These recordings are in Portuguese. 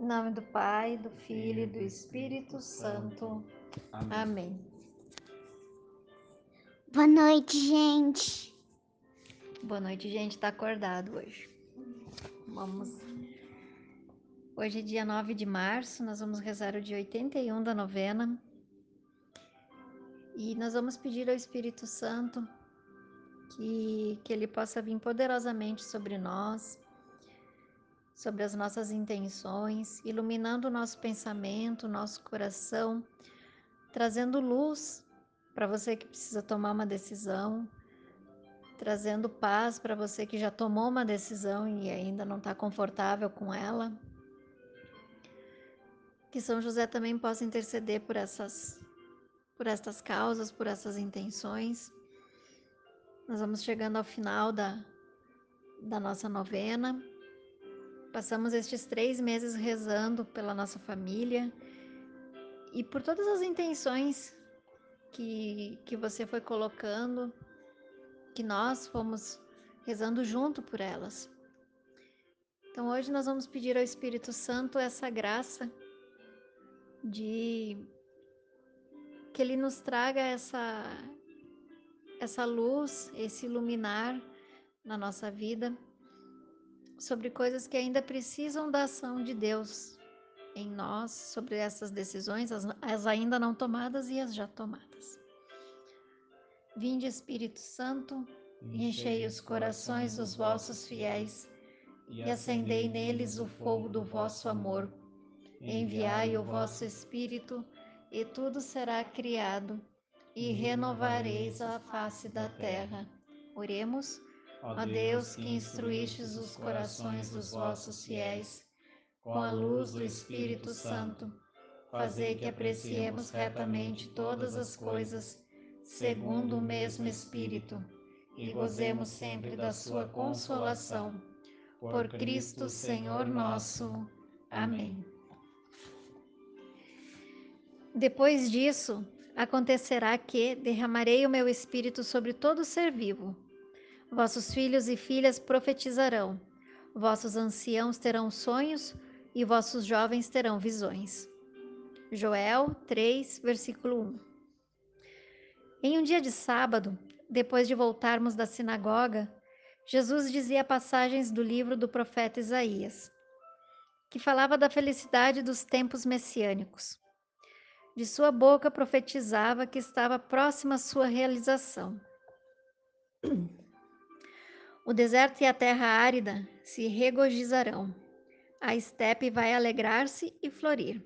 Em nome do Pai, do Filho e do Espírito Santo. Amém. Boa noite, gente. Boa noite, gente. Tá acordado hoje. Vamos. Hoje é dia 9 de março, nós vamos rezar o dia 81 da novena. E nós vamos pedir ao Espírito Santo que, que ele possa vir poderosamente sobre nós, sobre as nossas intenções, iluminando o nosso pensamento, nosso coração, trazendo luz para você que precisa tomar uma decisão, trazendo paz para você que já tomou uma decisão e ainda não está confortável com ela. Que São José também possa interceder por essas, por estas causas, por essas intenções. Nós vamos chegando ao final da, da nossa novena. Passamos estes três meses rezando pela nossa família e por todas as intenções que, que você foi colocando, que nós fomos rezando junto por elas. Então hoje nós vamos pedir ao Espírito Santo essa graça de que ele nos traga essa essa luz, esse iluminar na nossa vida sobre coisas que ainda precisam da ação de Deus em nós, sobre essas decisões, as, as ainda não tomadas e as já tomadas. Vinde, Espírito Santo, enchei os corações dos vossos fiéis e acendei neles o fogo do vosso amor. Enviai o vosso Espírito e tudo será criado e renovareis a face da terra. Oremos. Ó Deus, que instruístes os corações dos vossos fiéis com a luz do Espírito Santo, fazei que apreciemos retamente todas as coisas, segundo o mesmo Espírito, e gozemos sempre da sua consolação. Por Cristo Senhor nosso. Amém. Depois disso, acontecerá que derramarei o meu espírito sobre todo ser vivo. Vossos filhos e filhas profetizarão, vossos anciãos terão sonhos e vossos jovens terão visões. Joel 3, versículo 1. Em um dia de sábado, depois de voltarmos da sinagoga, Jesus dizia passagens do livro do profeta Isaías, que falava da felicidade dos tempos messiânicos. De sua boca profetizava que estava próxima a sua realização. O deserto e a terra árida se regozijarão a estepe vai alegrar-se e florir.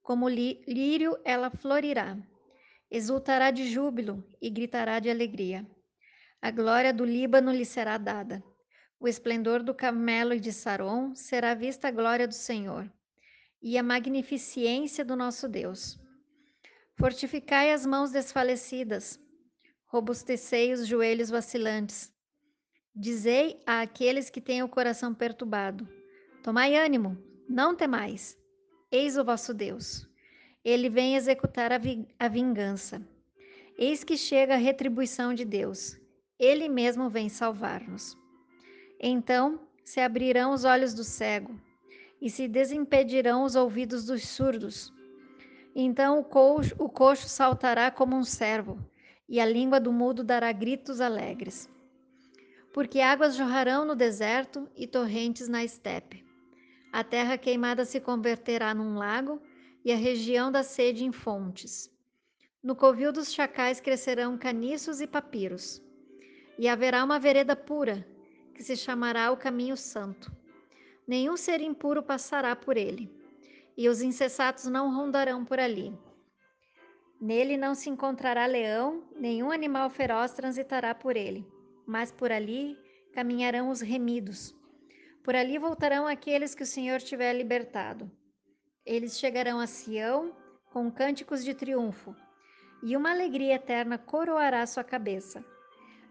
Como lírio, ela florirá. Exultará de júbilo e gritará de alegria. A glória do Líbano lhe será dada. O esplendor do Camelo e de Saron será vista a glória do Senhor e a magnificência do nosso Deus. Fortificai as mãos desfalecidas, robustecei os joelhos vacilantes. Dizei àqueles que têm o coração perturbado: Tomai ânimo, não temais. Eis o vosso Deus. Ele vem executar a, vi a vingança. Eis que chega a retribuição de Deus. Ele mesmo vem salvar-nos. Então se abrirão os olhos do cego e se desimpedirão os ouvidos dos surdos. Então o o coxo saltará como um servo e a língua do mudo dará gritos alegres. Porque águas jorrarão no deserto e torrentes na estepe. A terra queimada se converterá num lago e a região da sede em fontes. No covil dos chacais crescerão caniços e papiros. E haverá uma vereda pura, que se chamará o caminho santo. Nenhum ser impuro passará por ele, e os insensatos não rondarão por ali. Nele não se encontrará leão, nenhum animal feroz transitará por ele, mas por ali caminharão os remidos por ali voltarão aqueles que o Senhor tiver libertado. Eles chegarão a Sião com cânticos de triunfo, e uma alegria eterna coroará sua cabeça.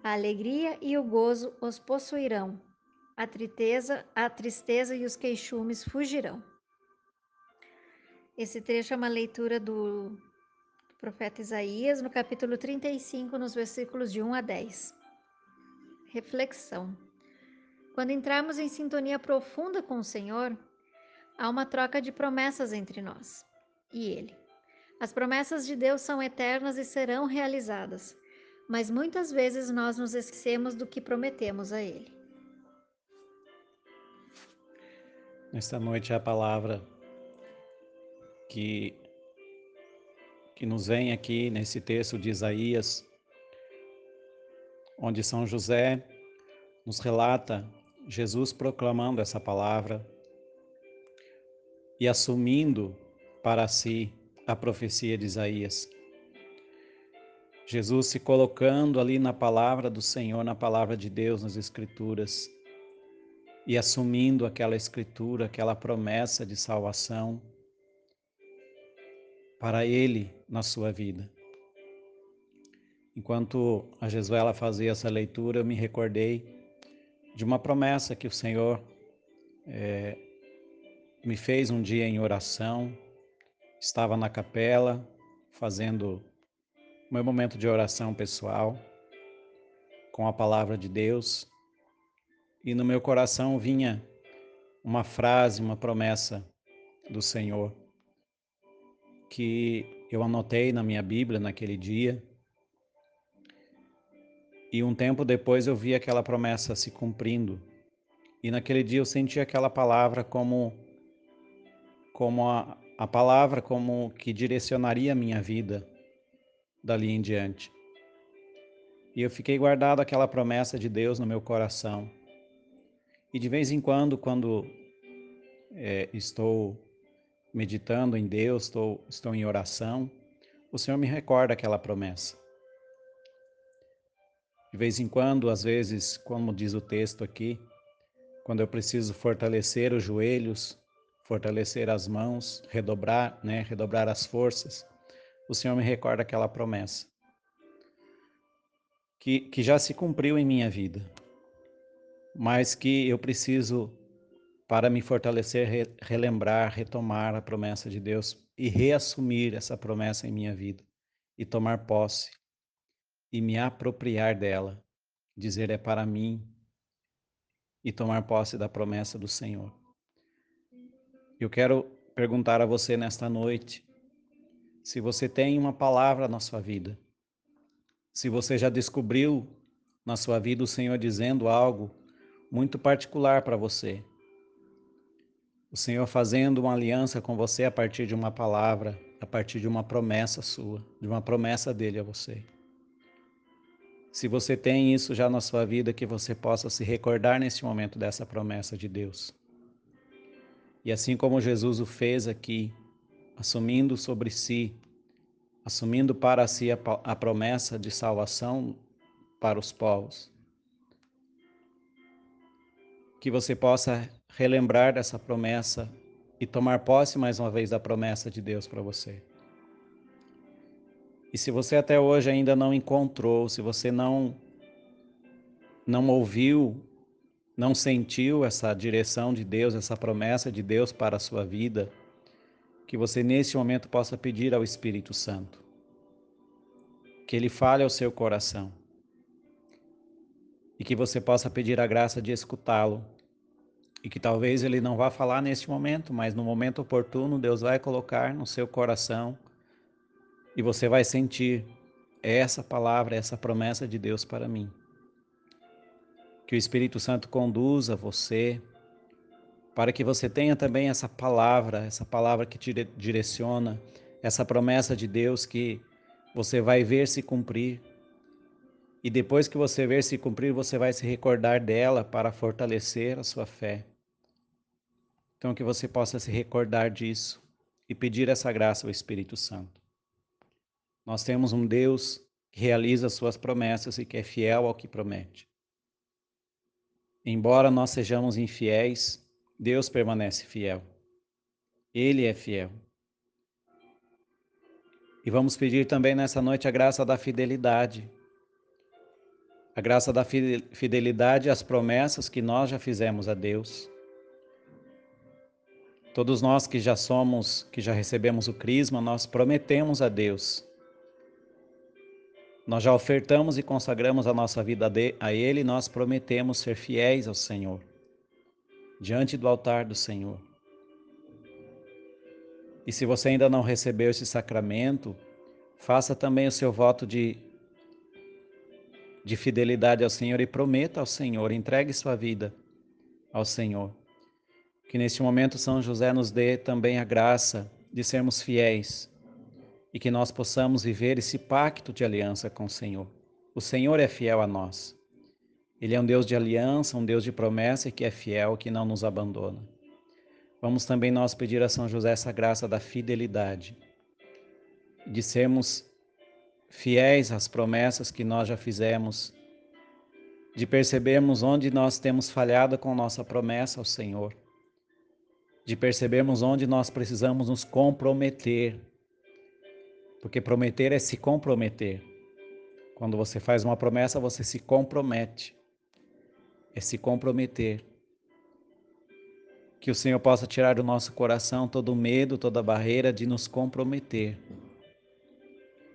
A alegria e o gozo os possuirão. A tristeza, a tristeza e os queixumes fugirão. Esse trecho é uma leitura do profeta Isaías, no capítulo 35, nos versículos de 1 a 10. Reflexão. Quando entrarmos em sintonia profunda com o Senhor, há uma troca de promessas entre nós e Ele. As promessas de Deus são eternas e serão realizadas, mas muitas vezes nós nos esquecemos do que prometemos a Ele. Nesta noite a palavra que, que nos vem aqui nesse texto de Isaías, onde São José nos relata Jesus proclamando essa palavra e assumindo para si a profecia de Isaías. Jesus se colocando ali na palavra do Senhor, na palavra de Deus, nas Escrituras, e assumindo aquela Escritura, aquela promessa de salvação para Ele na sua vida. Enquanto a Jesuela fazia essa leitura, eu me recordei de uma promessa que o Senhor é, me fez um dia em oração. Estava na capela fazendo meu momento de oração pessoal com a palavra de Deus e no meu coração vinha uma frase, uma promessa do Senhor que eu anotei na minha Bíblia naquele dia. E um tempo depois eu vi aquela promessa se cumprindo. E naquele dia eu senti aquela palavra como como a, a palavra como que direcionaria a minha vida dali em diante. E eu fiquei guardado aquela promessa de Deus no meu coração. E de vez em quando, quando é, estou meditando em Deus, estou, estou em oração, o Senhor me recorda aquela promessa. De vez em quando, às vezes, como diz o texto aqui, quando eu preciso fortalecer os joelhos, fortalecer as mãos, redobrar, né, redobrar as forças, o Senhor me recorda aquela promessa que, que já se cumpriu em minha vida, mas que eu preciso, para me fortalecer, re, relembrar, retomar a promessa de Deus e reassumir essa promessa em minha vida e tomar posse e me apropriar dela, dizer é para mim e tomar posse da promessa do Senhor. Eu quero perguntar a você nesta noite se você tem uma palavra na sua vida, se você já descobriu na sua vida o Senhor dizendo algo muito particular para você, o Senhor fazendo uma aliança com você a partir de uma palavra, a partir de uma promessa sua, de uma promessa dele a você. Se você tem isso já na sua vida, que você possa se recordar nesse momento dessa promessa de Deus. E assim como Jesus o fez aqui, assumindo sobre si, assumindo para si a, a promessa de salvação para os povos. Que você possa relembrar dessa promessa e tomar posse mais uma vez da promessa de Deus para você. E se você até hoje ainda não encontrou, se você não não ouviu, não sentiu essa direção de Deus, essa promessa de Deus para a sua vida, que você nesse momento possa pedir ao Espírito Santo que ele fale ao seu coração e que você possa pedir a graça de escutá-lo e que talvez ele não vá falar neste momento, mas no momento oportuno Deus vai colocar no seu coração e você vai sentir essa palavra, essa promessa de Deus para mim. Que o Espírito Santo conduza você para que você tenha também essa palavra, essa palavra que te direciona, essa promessa de Deus que você vai ver se cumprir. E depois que você ver se cumprir, você vai se recordar dela para fortalecer a sua fé. Então, que você possa se recordar disso e pedir essa graça ao Espírito Santo. Nós temos um Deus que realiza suas promessas e que é fiel ao que promete. Embora nós sejamos infiéis, Deus permanece fiel. Ele é fiel. E vamos pedir também nessa noite a graça da fidelidade. A graça da fidelidade às promessas que nós já fizemos a Deus. Todos nós que já somos, que já recebemos o crisma, nós prometemos a Deus. Nós já ofertamos e consagramos a nossa vida a Ele, nós prometemos ser fiéis ao Senhor diante do altar do Senhor. E se você ainda não recebeu esse sacramento, faça também o seu voto de, de fidelidade ao Senhor e prometa ao Senhor, entregue sua vida ao Senhor. Que neste momento São José nos dê também a graça de sermos fiéis e que nós possamos viver esse pacto de aliança com o Senhor. O Senhor é fiel a nós. Ele é um Deus de aliança, um Deus de promessa que é fiel, que não nos abandona. Vamos também nós pedir a São José essa graça da fidelidade, de sermos fiéis às promessas que nós já fizemos, de percebermos onde nós temos falhado com nossa promessa ao Senhor, de percebermos onde nós precisamos nos comprometer, porque prometer é se comprometer. Quando você faz uma promessa, você se compromete. É se comprometer. Que o Senhor possa tirar do nosso coração todo o medo, toda a barreira de nos comprometer,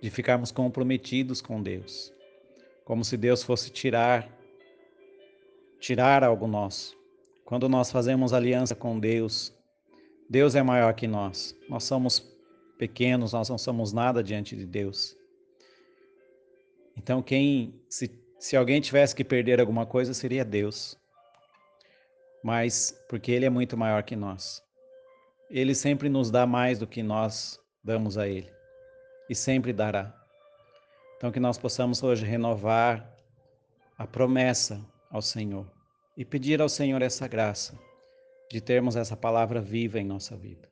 de ficarmos comprometidos com Deus, como se Deus fosse tirar tirar algo nosso. Quando nós fazemos aliança com Deus, Deus é maior que nós. Nós somos pequenos, nós não somos nada diante de Deus. Então, quem se, se alguém tivesse que perder alguma coisa, seria Deus mas porque Ele é muito maior que nós. Ele sempre nos dá mais do que nós damos a Ele e sempre dará. Então, que nós possamos hoje renovar a promessa ao Senhor e pedir ao Senhor essa graça de termos essa palavra viva em nossa vida.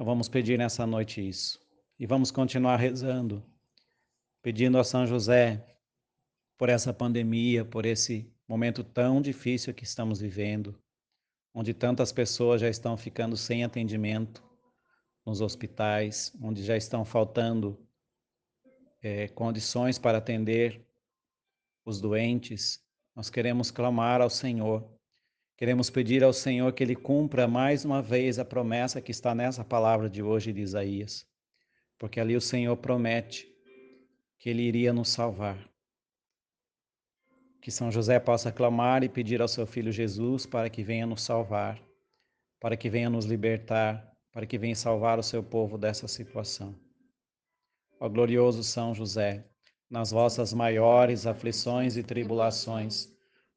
Então, vamos pedir nessa noite isso e vamos continuar rezando, pedindo a São José por essa pandemia, por esse momento tão difícil que estamos vivendo, onde tantas pessoas já estão ficando sem atendimento nos hospitais, onde já estão faltando é, condições para atender os doentes, nós queremos clamar ao Senhor. Queremos pedir ao Senhor que Ele cumpra mais uma vez a promessa que está nessa palavra de hoje de Isaías, porque ali o Senhor promete que Ele iria nos salvar. Que São José possa clamar e pedir ao seu filho Jesus para que venha nos salvar, para que venha nos libertar, para que venha salvar o seu povo dessa situação. Ó glorioso São José, nas vossas maiores aflições e tribulações,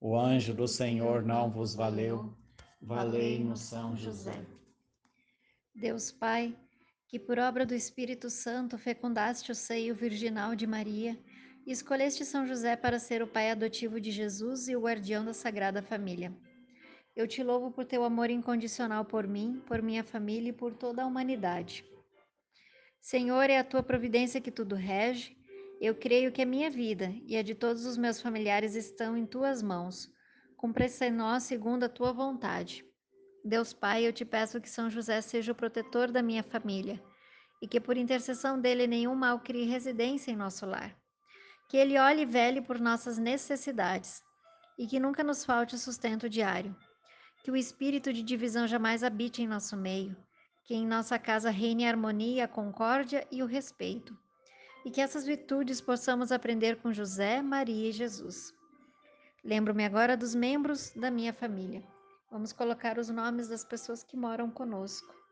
o anjo do Senhor não vos valeu. Valei-nos, São José. Deus Pai, que por obra do Espírito Santo fecundaste o seio virginal de Maria, e escolheste São José para ser o pai adotivo de Jesus e o guardião da Sagrada Família. Eu te louvo por teu amor incondicional por mim, por minha família e por toda a humanidade. Senhor, é a tua providência que tudo rege. Eu creio que a minha vida e a de todos os meus familiares estão em tuas mãos. Cumpra-se em nós segundo a tua vontade. Deus Pai, eu te peço que São José seja o protetor da minha família e que por intercessão dele nenhum mal crie residência em nosso lar que Ele olhe e vele por nossas necessidades e que nunca nos falte o sustento diário. Que o espírito de divisão jamais habite em nosso meio, que em nossa casa reine a harmonia, a concórdia e o respeito. E que essas virtudes possamos aprender com José, Maria e Jesus. Lembro-me agora dos membros da minha família. Vamos colocar os nomes das pessoas que moram conosco.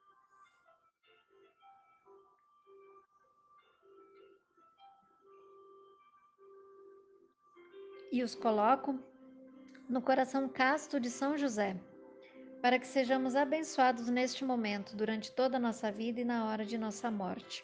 e os coloco no coração casto de São José, para que sejamos abençoados neste momento, durante toda a nossa vida e na hora de nossa morte.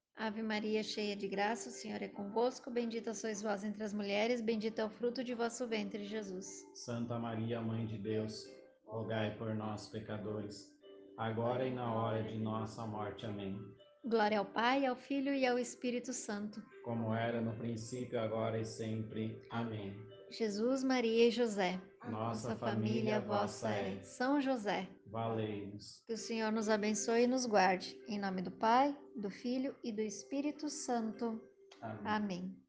Ave Maria, cheia de graça, o Senhor é convosco. Bendita sois vós entre as mulheres, bendito é o fruto de vosso ventre, Jesus. Santa Maria, Mãe de Deus, rogai por nós, pecadores, agora e na hora de nossa morte. Amém. Glória ao Pai, ao Filho e ao Espírito Santo. Como era no princípio, agora e sempre. Amém. Jesus, Maria e José. Nossa família, vossa é. São José. Valei-nos. Que o Senhor nos abençoe e nos guarde. Em nome do Pai, do Filho e do Espírito Santo. Amém. Amém.